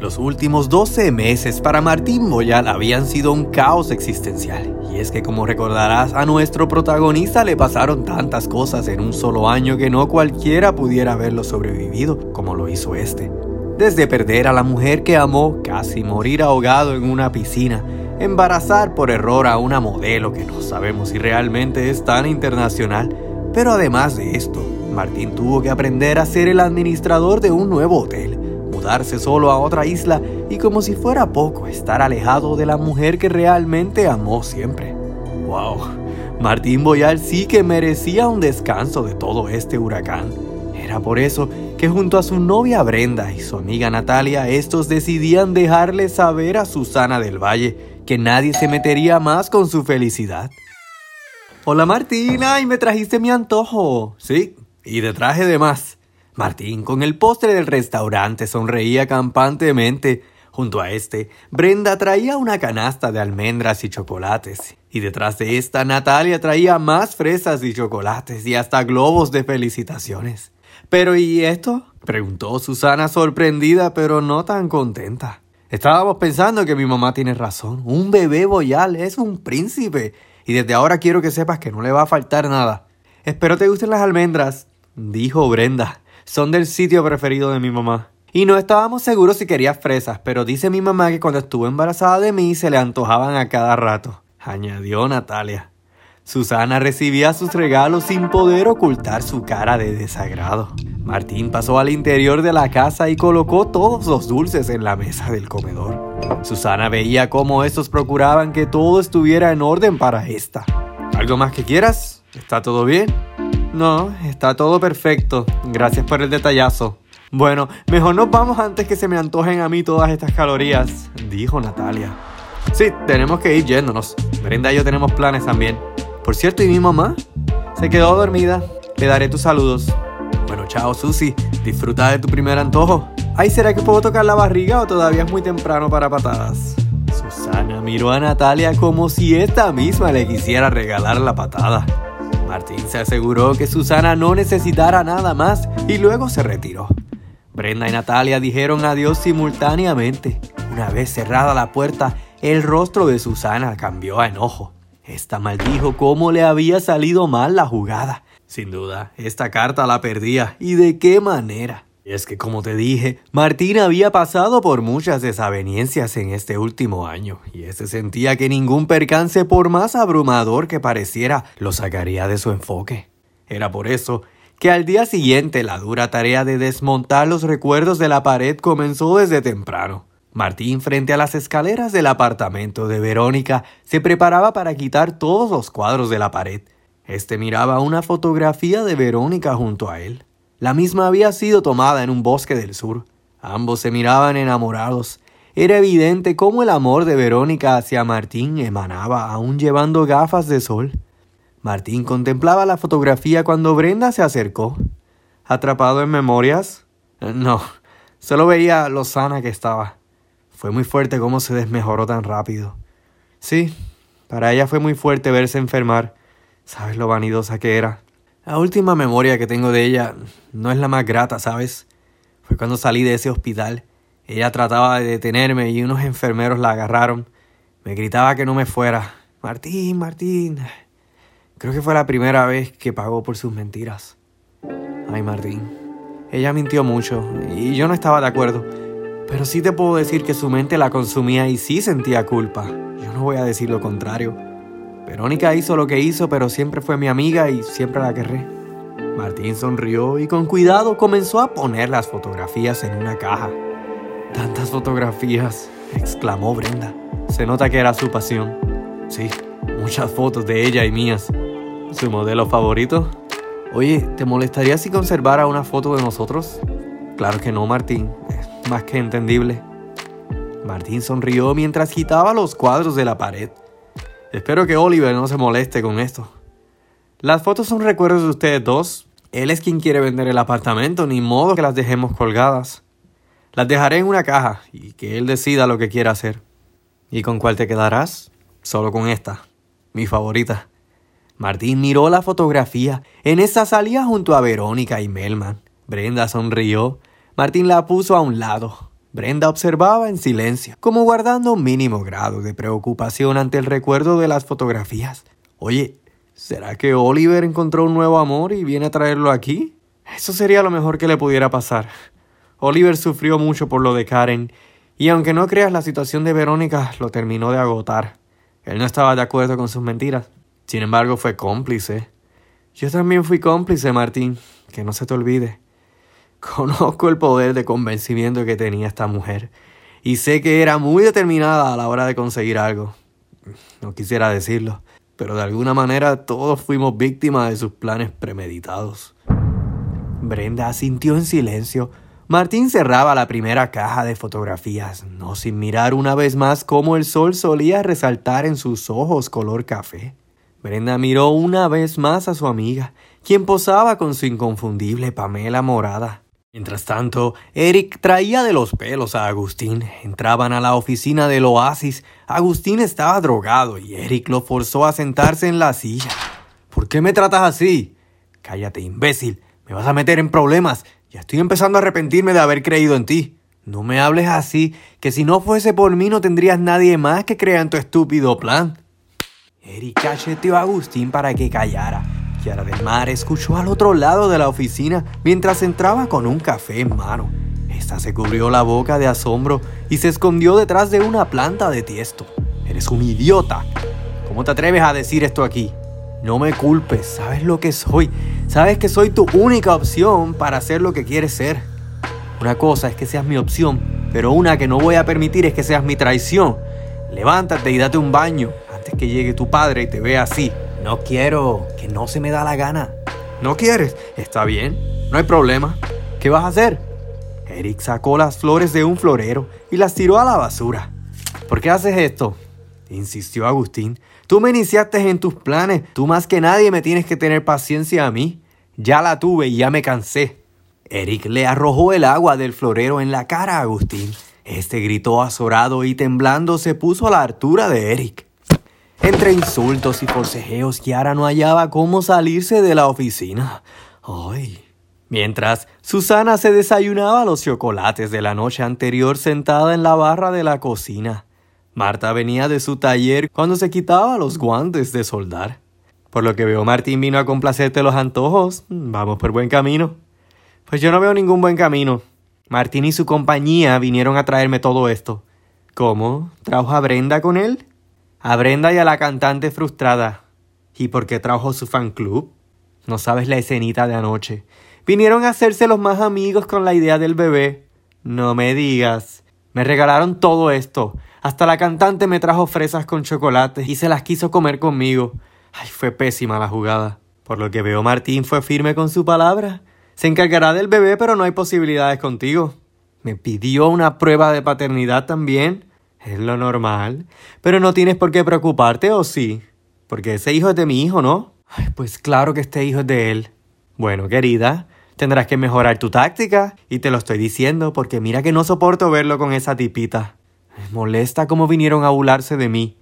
Los últimos 12 meses para Martín Boyal habían sido un caos existencial. Y es que como recordarás, a nuestro protagonista le pasaron tantas cosas en un solo año que no cualquiera pudiera haberlo sobrevivido como lo hizo este. Desde perder a la mujer que amó, casi morir ahogado en una piscina, embarazar por error a una modelo que no sabemos si realmente es tan internacional, pero además de esto, Martín tuvo que aprender a ser el administrador de un nuevo hotel mudarse solo a otra isla y como si fuera poco estar alejado de la mujer que realmente amó siempre. ¡Wow! Martín Boyal sí que merecía un descanso de todo este huracán. Era por eso que junto a su novia Brenda y su amiga Natalia, estos decidían dejarle saber a Susana del Valle que nadie se metería más con su felicidad. Hola Martina, y me trajiste mi antojo. Sí, y de traje de más. Martín, con el postre del restaurante, sonreía campantemente. Junto a este, Brenda traía una canasta de almendras y chocolates. Y detrás de esta, Natalia traía más fresas y chocolates y hasta globos de felicitaciones. ¿Pero y esto? preguntó Susana sorprendida pero no tan contenta. Estábamos pensando que mi mamá tiene razón. Un bebé boyal es un príncipe. Y desde ahora quiero que sepas que no le va a faltar nada. Espero te gusten las almendras, dijo Brenda son del sitio preferido de mi mamá. Y no estábamos seguros si quería fresas, pero dice mi mamá que cuando estuvo embarazada de mí se le antojaban a cada rato, añadió Natalia. Susana recibía sus regalos sin poder ocultar su cara de desagrado. Martín pasó al interior de la casa y colocó todos los dulces en la mesa del comedor. Susana veía cómo estos procuraban que todo estuviera en orden para esta. ¿Algo más que quieras? ¿Está todo bien? No, está todo perfecto. Gracias por el detallazo. Bueno, mejor nos vamos antes que se me antojen a mí todas estas calorías, dijo Natalia. Sí, tenemos que ir yéndonos. Brenda y yo tenemos planes también. Por cierto, ¿y mi mamá? Se quedó dormida. Le daré tus saludos. Bueno, chao, Susi. Disfruta de tu primer antojo. Ay, ¿será que puedo tocar la barriga o todavía es muy temprano para patadas? Susana miró a Natalia como si esta misma le quisiera regalar la patada. Martín se aseguró que Susana no necesitara nada más y luego se retiró. Brenda y Natalia dijeron adiós simultáneamente. Una vez cerrada la puerta, el rostro de Susana cambió a enojo. Esta maldijo cómo le había salido mal la jugada. Sin duda, esta carta la perdía. ¿Y de qué manera? Y es que, como te dije, Martín había pasado por muchas desavenencias en este último año, y este sentía que ningún percance, por más abrumador que pareciera, lo sacaría de su enfoque. Era por eso que al día siguiente la dura tarea de desmontar los recuerdos de la pared comenzó desde temprano. Martín, frente a las escaleras del apartamento de Verónica, se preparaba para quitar todos los cuadros de la pared. Este miraba una fotografía de Verónica junto a él. La misma había sido tomada en un bosque del sur. Ambos se miraban enamorados. Era evidente cómo el amor de Verónica hacia Martín emanaba aún llevando gafas de sol. Martín contemplaba la fotografía cuando Brenda se acercó. ¿Atrapado en memorias? No, solo veía lo sana que estaba. Fue muy fuerte cómo se desmejoró tan rápido. Sí, para ella fue muy fuerte verse enfermar. ¿Sabes lo vanidosa que era? La última memoria que tengo de ella no es la más grata, ¿sabes? Fue cuando salí de ese hospital. Ella trataba de detenerme y unos enfermeros la agarraron. Me gritaba que no me fuera. Martín, Martín. Creo que fue la primera vez que pagó por sus mentiras. Ay, Martín. Ella mintió mucho y yo no estaba de acuerdo. Pero sí te puedo decir que su mente la consumía y sí sentía culpa. Yo no voy a decir lo contrario. Verónica hizo lo que hizo, pero siempre fue mi amiga y siempre la querré. Martín sonrió y con cuidado comenzó a poner las fotografías en una caja. Tantas fotografías, exclamó Brenda. Se nota que era su pasión. Sí, muchas fotos de ella y mías. ¿Su modelo favorito? Oye, ¿te molestaría si conservara una foto de nosotros? Claro que no, Martín. Es más que entendible. Martín sonrió mientras quitaba los cuadros de la pared. Espero que Oliver no se moleste con esto. Las fotos son recuerdos de ustedes dos. Él es quien quiere vender el apartamento, ni modo que las dejemos colgadas. Las dejaré en una caja y que él decida lo que quiera hacer. ¿Y con cuál te quedarás? Solo con esta, mi favorita. Martín miró la fotografía. En esa salía junto a Verónica y Melman. Brenda sonrió. Martín la puso a un lado. Brenda observaba en silencio, como guardando un mínimo grado de preocupación ante el recuerdo de las fotografías. Oye, ¿será que Oliver encontró un nuevo amor y viene a traerlo aquí? Eso sería lo mejor que le pudiera pasar. Oliver sufrió mucho por lo de Karen, y aunque no creas la situación de Verónica lo terminó de agotar. Él no estaba de acuerdo con sus mentiras. Sin embargo, fue cómplice. Yo también fui cómplice, Martín, que no se te olvide. Conozco el poder de convencimiento que tenía esta mujer y sé que era muy determinada a la hora de conseguir algo. No quisiera decirlo, pero de alguna manera todos fuimos víctimas de sus planes premeditados. Brenda asintió en silencio. Martín cerraba la primera caja de fotografías, no sin mirar una vez más cómo el sol solía resaltar en sus ojos color café. Brenda miró una vez más a su amiga, quien posaba con su inconfundible Pamela morada. Mientras tanto, Eric traía de los pelos a Agustín. Entraban a la oficina del oasis. Agustín estaba drogado y Eric lo forzó a sentarse en la silla. ¿Por qué me tratas así? Cállate, imbécil. Me vas a meter en problemas. Ya estoy empezando a arrepentirme de haber creído en ti. No me hables así, que si no fuese por mí no tendrías nadie más que crea en tu estúpido plan. Eric cacheteó a Agustín para que callara Kiara del Mar escuchó al otro lado de la oficina mientras entraba con un café en mano. Esta se cubrió la boca de asombro y se escondió detrás de una planta de tiesto. Eres un idiota. ¿Cómo te atreves a decir esto aquí? No me culpes, sabes lo que soy. Sabes que soy tu única opción para hacer lo que quieres ser. Una cosa es que seas mi opción, pero una que no voy a permitir es que seas mi traición. Levántate y date un baño antes que llegue tu padre y te vea así. No quiero, que no se me da la gana. ¿No quieres? Está bien, no hay problema. ¿Qué vas a hacer? Eric sacó las flores de un florero y las tiró a la basura. ¿Por qué haces esto? insistió Agustín. Tú me iniciaste en tus planes. Tú más que nadie me tienes que tener paciencia a mí. Ya la tuve y ya me cansé. Eric le arrojó el agua del florero en la cara a Agustín. Este gritó azorado y temblando se puso a la altura de Eric. Entre insultos y forcejeos, Kiara no hallaba cómo salirse de la oficina. Ay. Mientras, Susana se desayunaba los chocolates de la noche anterior sentada en la barra de la cocina. Marta venía de su taller cuando se quitaba los guantes de soldar. Por lo que veo, Martín vino a complacerte los antojos. Vamos por buen camino. Pues yo no veo ningún buen camino. Martín y su compañía vinieron a traerme todo esto. ¿Cómo? ¿Trajo a Brenda con él? A Brenda y a la cantante frustrada. ¿Y por qué trajo su fan club? No sabes la escenita de anoche. Vinieron a hacerse los más amigos con la idea del bebé. No me digas. Me regalaron todo esto. Hasta la cantante me trajo fresas con chocolate y se las quiso comer conmigo. Ay, fue pésima la jugada. Por lo que veo, Martín fue firme con su palabra. Se encargará del bebé, pero no hay posibilidades contigo. Me pidió una prueba de paternidad también. Es lo normal. Pero no tienes por qué preocuparte, ¿o sí? Porque ese hijo es de mi hijo, ¿no? Pues claro que este hijo es de él. Bueno, querida, tendrás que mejorar tu táctica. Y te lo estoy diciendo porque mira que no soporto verlo con esa tipita. Me molesta cómo vinieron a burlarse de mí.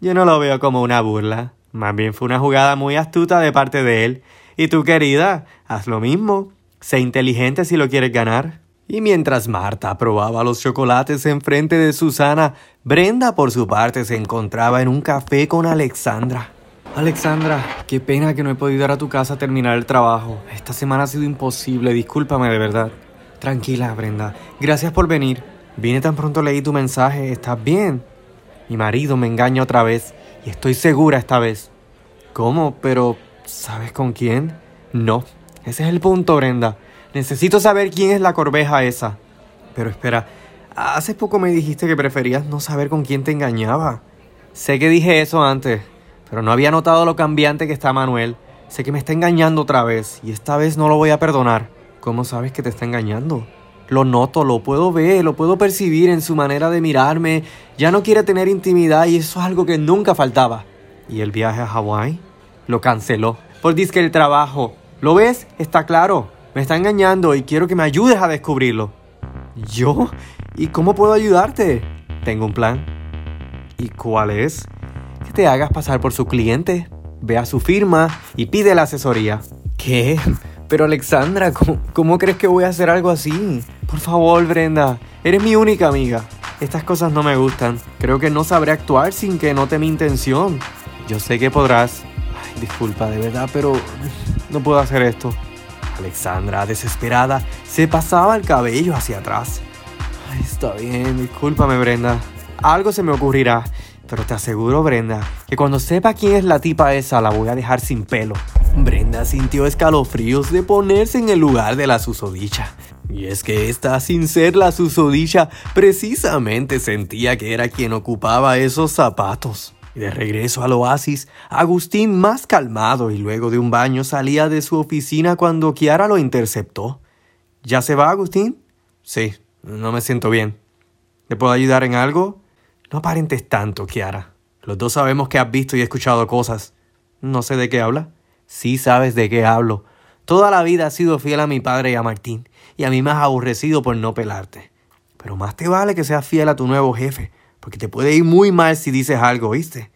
Yo no lo veo como una burla. Más bien fue una jugada muy astuta de parte de él. Y tú, querida, haz lo mismo. Sé inteligente si lo quieres ganar. Y mientras Marta probaba los chocolates enfrente de Susana, Brenda por su parte se encontraba en un café con Alexandra. Alexandra, qué pena que no he podido ir a tu casa a terminar el trabajo. Esta semana ha sido imposible, discúlpame de verdad. Tranquila, Brenda. Gracias por venir. Vine tan pronto leí tu mensaje. ¿Estás bien? Mi marido me engaña otra vez y estoy segura esta vez. ¿Cómo? Pero, ¿sabes con quién? No. Ese es el punto, Brenda. Necesito saber quién es la corbeja esa. Pero espera, hace poco me dijiste que preferías no saber con quién te engañaba. Sé que dije eso antes, pero no había notado lo cambiante que está Manuel. Sé que me está engañando otra vez, y esta vez no lo voy a perdonar. ¿Cómo sabes que te está engañando? Lo noto, lo puedo ver, lo puedo percibir en su manera de mirarme. Ya no quiere tener intimidad y eso es algo que nunca faltaba. ¿Y el viaje a Hawái? Lo canceló. Por disque el trabajo. ¿Lo ves? Está claro. Me está engañando y quiero que me ayudes a descubrirlo. ¿Yo? ¿Y cómo puedo ayudarte? Tengo un plan. ¿Y cuál es? Que te hagas pasar por su cliente. Ve a su firma y pide la asesoría. ¿Qué? Pero Alexandra, ¿cómo, ¿cómo, crees que voy a hacer algo así? Por favor, Brenda, Eres mi única amiga. Estas cosas no me gustan. Creo que no sabré actuar sin que note mi intención. Yo sé que podrás. Ay, disculpa, de verdad, pero no puedo hacer esto. Alexandra, desesperada, se pasaba el cabello hacia atrás. Está bien, discúlpame, Brenda. Algo se me ocurrirá. Pero te aseguro, Brenda, que cuando sepa quién es la tipa esa, la voy a dejar sin pelo. Brenda sintió escalofríos de ponerse en el lugar de la susodicha. Y es que esta, sin ser la susodicha, precisamente sentía que era quien ocupaba esos zapatos. De regreso al oasis, Agustín, más calmado y luego de un baño, salía de su oficina cuando Kiara lo interceptó. ¿Ya se va, Agustín? Sí, no me siento bien. ¿Le puedo ayudar en algo? No aparentes tanto, Kiara. Los dos sabemos que has visto y escuchado cosas. No sé de qué habla. Sí sabes de qué hablo. Toda la vida has sido fiel a mi padre y a Martín, y a mí me has aborrecido por no pelarte. Pero más te vale que seas fiel a tu nuevo jefe, porque te puede ir muy mal si dices algo, ¿viste?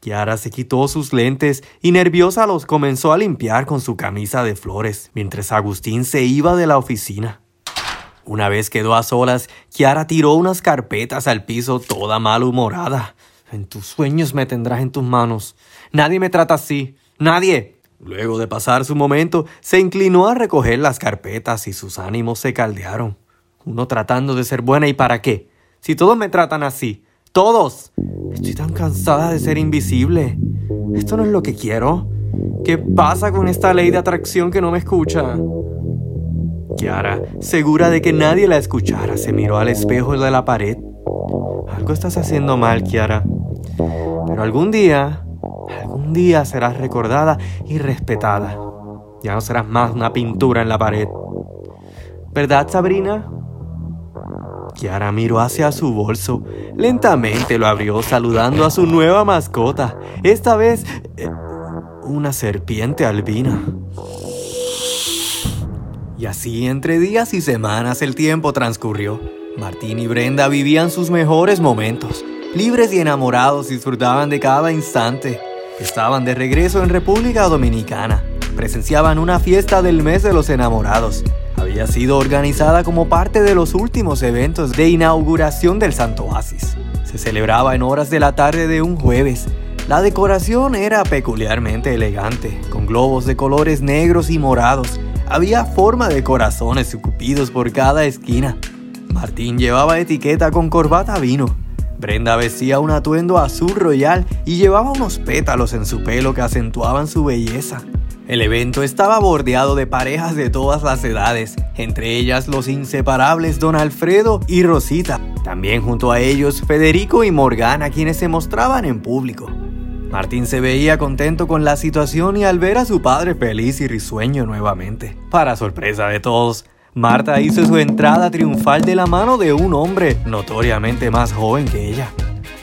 Kiara se quitó sus lentes y nerviosa los comenzó a limpiar con su camisa de flores, mientras Agustín se iba de la oficina. Una vez quedó a solas, Kiara tiró unas carpetas al piso toda malhumorada. En tus sueños me tendrás en tus manos. Nadie me trata así. Nadie. Luego de pasar su momento, se inclinó a recoger las carpetas y sus ánimos se caldearon. Uno tratando de ser buena y para qué. Si todos me tratan así. Todos. Estoy tan cansada de ser invisible. Esto no es lo que quiero. ¿Qué pasa con esta ley de atracción que no me escucha? Kiara, segura de que nadie la escuchara, se miró al espejo de la pared. Algo estás haciendo mal, Kiara. Pero algún día, algún día serás recordada y respetada. Ya no serás más una pintura en la pared. ¿Verdad, Sabrina? Kiara miró hacia su bolso. Lentamente lo abrió saludando a su nueva mascota. Esta vez, eh, una serpiente albina. Y así entre días y semanas el tiempo transcurrió. Martín y Brenda vivían sus mejores momentos. Libres y enamorados disfrutaban de cada instante. Estaban de regreso en República Dominicana. Presenciaban una fiesta del mes de los enamorados. Había sido organizada como parte de los últimos eventos de inauguración del Santo Oasis. Se celebraba en horas de la tarde de un jueves. La decoración era peculiarmente elegante, con globos de colores negros y morados había forma de corazones y cupidos por cada esquina. Martín llevaba etiqueta con corbata vino. Brenda vestía un atuendo azul royal y llevaba unos pétalos en su pelo que acentuaban su belleza. El evento estaba bordeado de parejas de todas las edades, entre ellas los inseparables Don Alfredo y Rosita. También junto a ellos Federico y Morgana, quienes se mostraban en público. Martín se veía contento con la situación y al ver a su padre feliz y risueño nuevamente. Para sorpresa de todos, Marta hizo su entrada triunfal de la mano de un hombre notoriamente más joven que ella.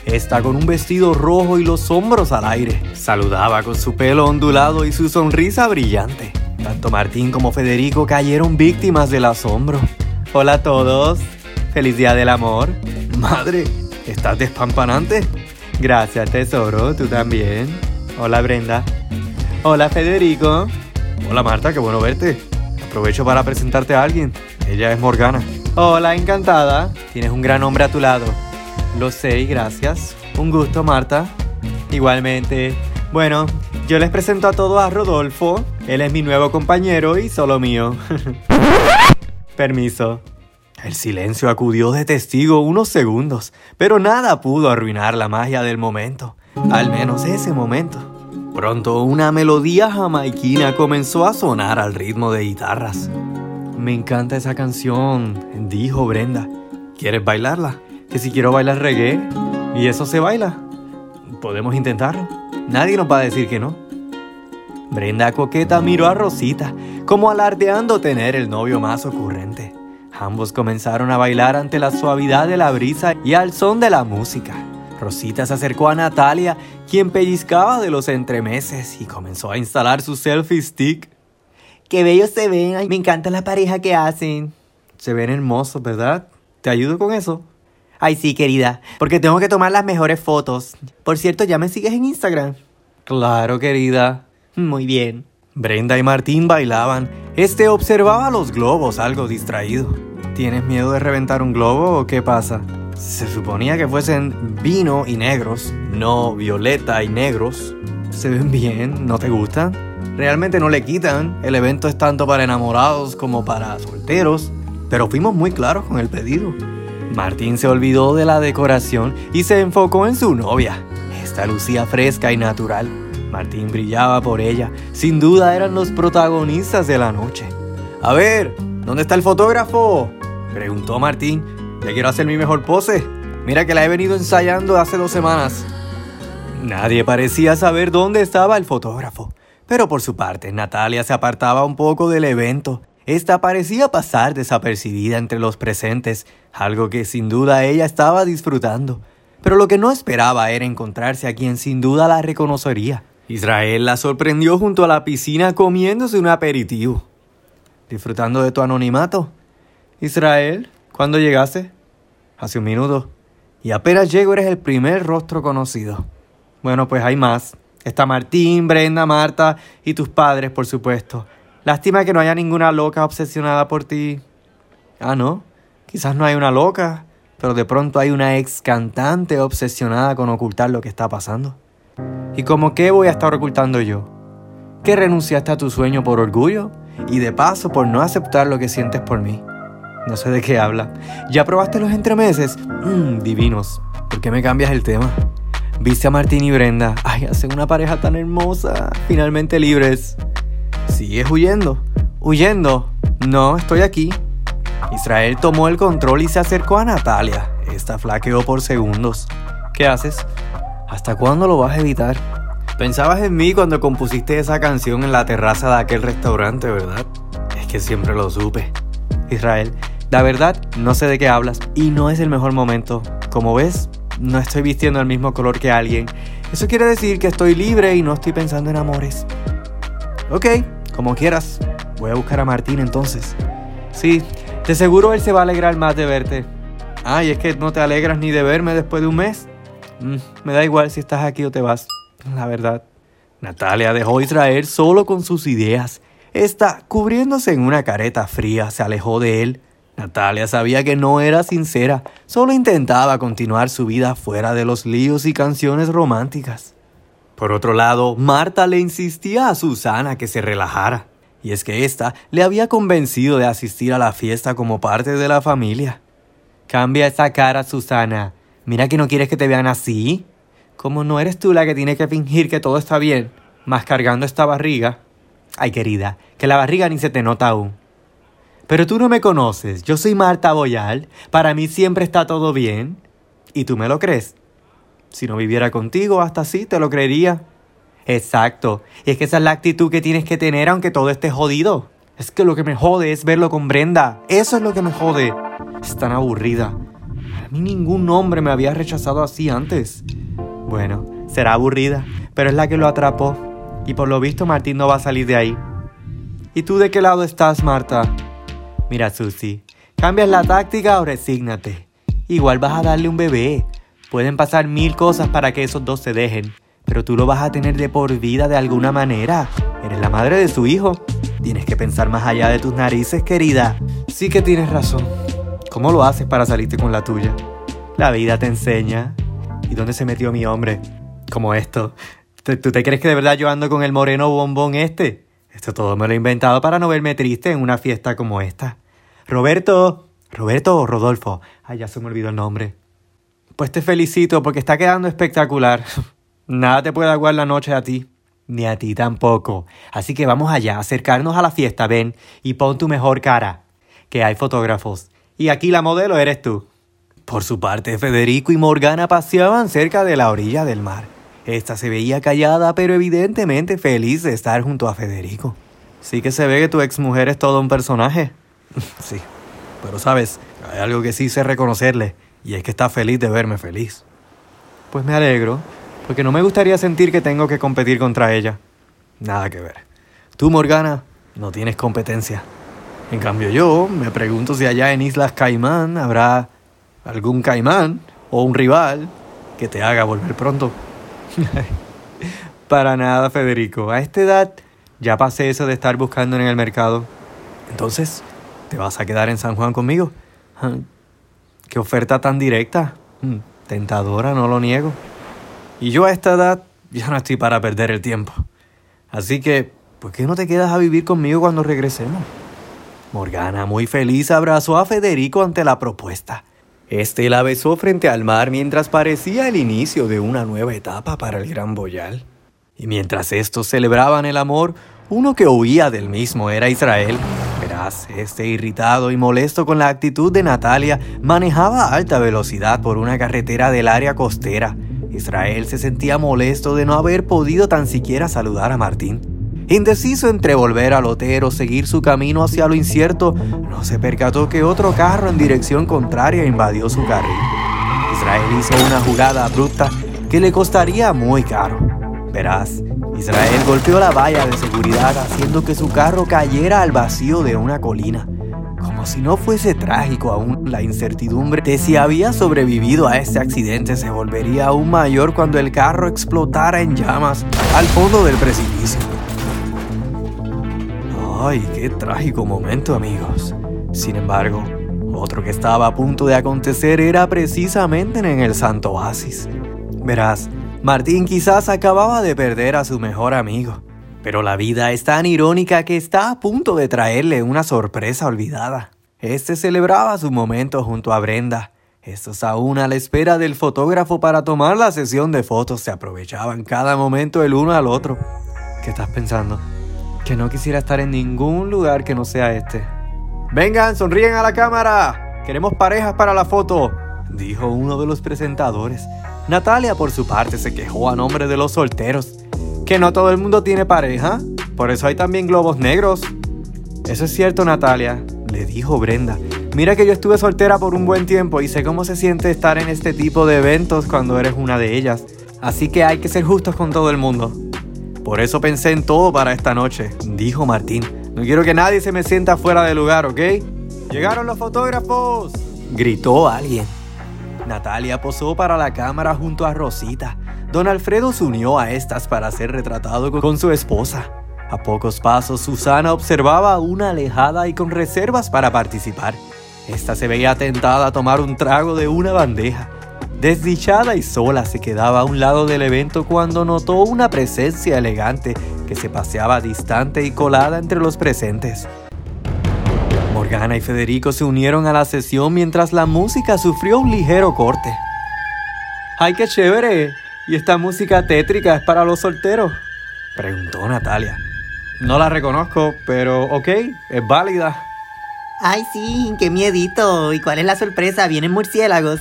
Esta con un vestido rojo y los hombros al aire. Saludaba con su pelo ondulado y su sonrisa brillante. Tanto Martín como Federico cayeron víctimas del asombro. Hola a todos. Feliz día del amor. Madre, ¿estás despampanante? Gracias, tesoro. Tú también. Hola, Brenda. Hola, Federico. Hola, Marta. Qué bueno verte. Aprovecho para presentarte a alguien. Ella es Morgana. Hola, encantada. Tienes un gran hombre a tu lado. Lo sé gracias. Un gusto, Marta. Igualmente. Bueno, yo les presento a todos a Rodolfo. Él es mi nuevo compañero y solo mío. Permiso. El silencio acudió de testigo unos segundos, pero nada pudo arruinar la magia del momento, al menos ese momento. Pronto una melodía jamaiquina comenzó a sonar al ritmo de guitarras. Me encanta esa canción, dijo Brenda. ¿Quieres bailarla? Que si quiero bailar reggae, y eso se baila. Podemos intentarlo. Nadie nos va a decir que no. Brenda coqueta miró a Rosita, como alardeando tener el novio más ocurrente. Ambos comenzaron a bailar ante la suavidad de la brisa y al son de la música. Rosita se acercó a Natalia, quien pellizcaba de los entremeses y comenzó a instalar su selfie stick. ¡Qué bellos se ven! me encanta la pareja que hacen. Se ven hermosos, ¿verdad? ¿Te ayudo con eso? Ay, sí, querida, porque tengo que tomar las mejores fotos. Por cierto, ¿ya me sigues en Instagram? Claro, querida. Muy bien. Brenda y Martín bailaban. Este observaba los globos algo distraído. ¿Tienes miedo de reventar un globo o qué pasa? Se suponía que fuesen vino y negros, no violeta y negros. Se ven bien, ¿no te gustan? Realmente no le quitan, el evento es tanto para enamorados como para solteros, pero fuimos muy claros con el pedido. Martín se olvidó de la decoración y se enfocó en su novia. Esta lucía fresca y natural. Martín brillaba por ella. Sin duda eran los protagonistas de la noche. A ver, ¿dónde está el fotógrafo? Preguntó Martín. Le quiero hacer mi mejor pose. Mira que la he venido ensayando hace dos semanas. Nadie parecía saber dónde estaba el fotógrafo. Pero por su parte, Natalia se apartaba un poco del evento. Esta parecía pasar desapercibida entre los presentes, algo que sin duda ella estaba disfrutando. Pero lo que no esperaba era encontrarse a quien sin duda la reconocería. Israel la sorprendió junto a la piscina comiéndose un aperitivo. ¿Disfrutando de tu anonimato? Israel, ¿cuándo llegaste? Hace un minuto. Y apenas llego eres el primer rostro conocido. Bueno, pues hay más. Está Martín, Brenda, Marta y tus padres, por supuesto. Lástima que no haya ninguna loca obsesionada por ti. Ah, no. Quizás no hay una loca, pero de pronto hay una ex cantante obsesionada con ocultar lo que está pasando. ¿Y cómo qué voy a estar ocultando yo? ¿Que renunciaste a tu sueño por orgullo? Y de paso por no aceptar lo que sientes por mí. No sé de qué habla. ¿Ya probaste los entremeses? Mmm, divinos. ¿Por qué me cambias el tema? Viste a Martín y Brenda. Ay, hacen una pareja tan hermosa. Finalmente libres. ¿Sigues huyendo? ¿Huyendo? No, estoy aquí. Israel tomó el control y se acercó a Natalia. Esta flaqueó por segundos. ¿Qué haces? ¿Hasta cuándo lo vas a evitar? Pensabas en mí cuando compusiste esa canción en la terraza de aquel restaurante, ¿verdad? Es que siempre lo supe. Israel, la verdad, no sé de qué hablas y no es el mejor momento. Como ves, no estoy vistiendo el mismo color que alguien. Eso quiere decir que estoy libre y no estoy pensando en amores. Ok, como quieras. Voy a buscar a Martín entonces. Sí, de seguro él se va a alegrar más de verte. Ay, es que no te alegras ni de verme después de un mes. Mm, me da igual si estás aquí o te vas. La verdad. Natalia dejó Israel solo con sus ideas. Esta, cubriéndose en una careta fría, se alejó de él. Natalia sabía que no era sincera, solo intentaba continuar su vida fuera de los líos y canciones románticas. Por otro lado, Marta le insistía a Susana que se relajara, y es que ésta le había convencido de asistir a la fiesta como parte de la familia. Cambia esa cara, Susana. Mira que no quieres que te vean así. Como no eres tú la que tiene que fingir que todo está bien, más cargando esta barriga. Ay, querida, que la barriga ni se te nota aún. Pero tú no me conoces, yo soy Marta Boyal, para mí siempre está todo bien. ¿Y tú me lo crees? Si no viviera contigo, hasta así te lo creería. Exacto, y es que esa es la actitud que tienes que tener aunque todo esté jodido. Es que lo que me jode es verlo con Brenda, eso es lo que me jode. Es tan aburrida. A mí ningún hombre me había rechazado así antes. Bueno, será aburrida, pero es la que lo atrapó. Y por lo visto Martín no va a salir de ahí. ¿Y tú de qué lado estás, Marta? Mira, Susi, ¿cambias la táctica o resígnate? Igual vas a darle un bebé. Pueden pasar mil cosas para que esos dos se dejen, pero tú lo vas a tener de por vida de alguna manera. Eres la madre de su hijo. Tienes que pensar más allá de tus narices, querida. Sí que tienes razón. ¿Cómo lo haces para salirte con la tuya? La vida te enseña. ¿Y dónde se metió mi hombre? Como esto. ¿Tú te crees que de verdad yo ando con el moreno bombón este? Esto todo me lo he inventado para no verme triste en una fiesta como esta. Roberto. Roberto o Rodolfo. Ay, ya se me olvidó el nombre. Pues te felicito porque está quedando espectacular. Nada te puede aguar la noche a ti. Ni a ti tampoco. Así que vamos allá, acercarnos a la fiesta, ven, y pon tu mejor cara. Que hay fotógrafos. Y aquí la modelo eres tú. Por su parte, Federico y Morgana paseaban cerca de la orilla del mar. Esta se veía callada, pero evidentemente feliz de estar junto a Federico. Sí que se ve que tu exmujer es todo un personaje. sí, pero sabes, hay algo que sí sé reconocerle, y es que está feliz de verme feliz. Pues me alegro, porque no me gustaría sentir que tengo que competir contra ella. Nada que ver. Tú, Morgana, no tienes competencia. En cambio yo me pregunto si allá en Islas Caimán habrá algún caimán o un rival que te haga volver pronto. Para nada, Federico. A esta edad ya pasé eso de estar buscando en el mercado. Entonces, ¿te vas a quedar en San Juan conmigo? Qué oferta tan directa. Mm, tentadora, no lo niego. Y yo a esta edad ya no estoy para perder el tiempo. Así que, ¿por qué no te quedas a vivir conmigo cuando regresemos? Morgana, muy feliz, abrazó a Federico ante la propuesta. Este la besó frente al mar mientras parecía el inicio de una nueva etapa para el gran Boyal. Y mientras estos celebraban el amor, uno que huía del mismo era Israel. Este irritado y molesto con la actitud de Natalia, manejaba a alta velocidad por una carretera del área costera. Israel se sentía molesto de no haber podido tan siquiera saludar a Martín. Indeciso entre volver al hotel o seguir su camino hacia lo incierto, no se percató que otro carro en dirección contraria invadió su carril. Israel hizo una jugada abrupta que le costaría muy caro. Verás, Israel golpeó la valla de seguridad haciendo que su carro cayera al vacío de una colina. Como si no fuese trágico aún, la incertidumbre de si había sobrevivido a este accidente se volvería aún mayor cuando el carro explotara en llamas al fondo del precipicio. Ay, qué trágico momento, amigos. Sin embargo, otro que estaba a punto de acontecer era precisamente en el Santo Oasis. Verás, Martín quizás acababa de perder a su mejor amigo, pero la vida es tan irónica que está a punto de traerle una sorpresa olvidada. Este celebraba su momento junto a Brenda. Estos aún a la espera del fotógrafo para tomar la sesión de fotos se aprovechaban cada momento el uno al otro. ¿Qué estás pensando? que no quisiera estar en ningún lugar que no sea este. Vengan, sonríen a la cámara. Queremos parejas para la foto, dijo uno de los presentadores. Natalia, por su parte, se quejó a nombre de los solteros. Que no todo el mundo tiene pareja, por eso hay también globos negros. Eso es cierto, Natalia, le dijo Brenda. Mira que yo estuve soltera por un buen tiempo y sé cómo se siente estar en este tipo de eventos cuando eres una de ellas. Así que hay que ser justos con todo el mundo. Por eso pensé en todo para esta noche, dijo Martín. No quiero que nadie se me sienta fuera de lugar, ¿ok? ¡Llegaron los fotógrafos! gritó alguien. Natalia posó para la cámara junto a Rosita. Don Alfredo se unió a estas para ser retratado con su esposa. A pocos pasos, Susana observaba una alejada y con reservas para participar. Esta se veía tentada a tomar un trago de una bandeja. Desdichada y sola se quedaba a un lado del evento cuando notó una presencia elegante que se paseaba distante y colada entre los presentes. Morgana y Federico se unieron a la sesión mientras la música sufrió un ligero corte. ¡Ay, qué chévere! ¿Y esta música tétrica es para los solteros? Preguntó Natalia. No la reconozco, pero ok, es válida. Ay, sí, qué miedito. ¿Y cuál es la sorpresa? Vienen murciélagos.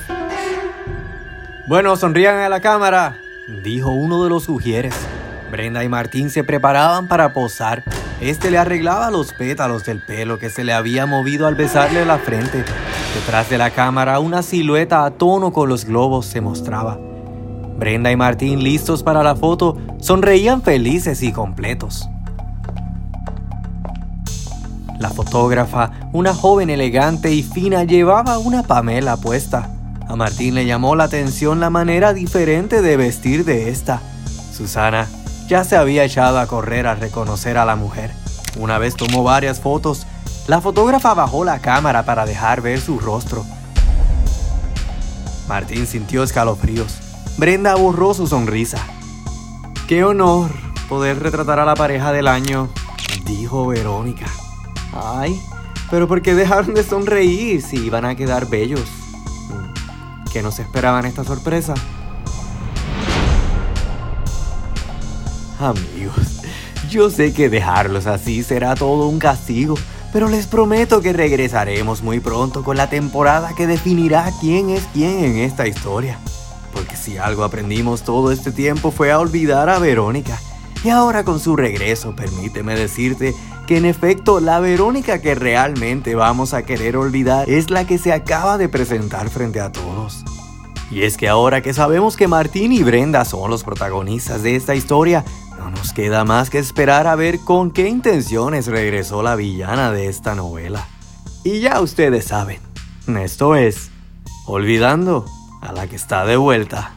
Bueno, sonrían a la cámara, dijo uno de los sugieres. Brenda y Martín se preparaban para posar. Este le arreglaba los pétalos del pelo que se le había movido al besarle la frente. Detrás de la cámara, una silueta a tono con los globos se mostraba. Brenda y Martín, listos para la foto, sonreían felices y completos. La fotógrafa, una joven elegante y fina, llevaba una pamela puesta. A Martín le llamó la atención la manera diferente de vestir de esta. Susana ya se había echado a correr al reconocer a la mujer. Una vez tomó varias fotos, la fotógrafa bajó la cámara para dejar ver su rostro. Martín sintió escalofríos. Brenda borró su sonrisa. ¡Qué honor poder retratar a la pareja del año! dijo Verónica. Ay, pero ¿por qué dejaron de sonreír si iban a quedar bellos? que no se esperaban esta sorpresa. Amigos, yo sé que dejarlos así será todo un castigo, pero les prometo que regresaremos muy pronto con la temporada que definirá quién es quién en esta historia. Porque si algo aprendimos todo este tiempo fue a olvidar a Verónica. Y ahora con su regreso, permíteme decirte que en efecto la Verónica que realmente vamos a querer olvidar es la que se acaba de presentar frente a todos. Y es que ahora que sabemos que Martín y Brenda son los protagonistas de esta historia, no nos queda más que esperar a ver con qué intenciones regresó la villana de esta novela. Y ya ustedes saben, esto es Olvidando a la que está de vuelta.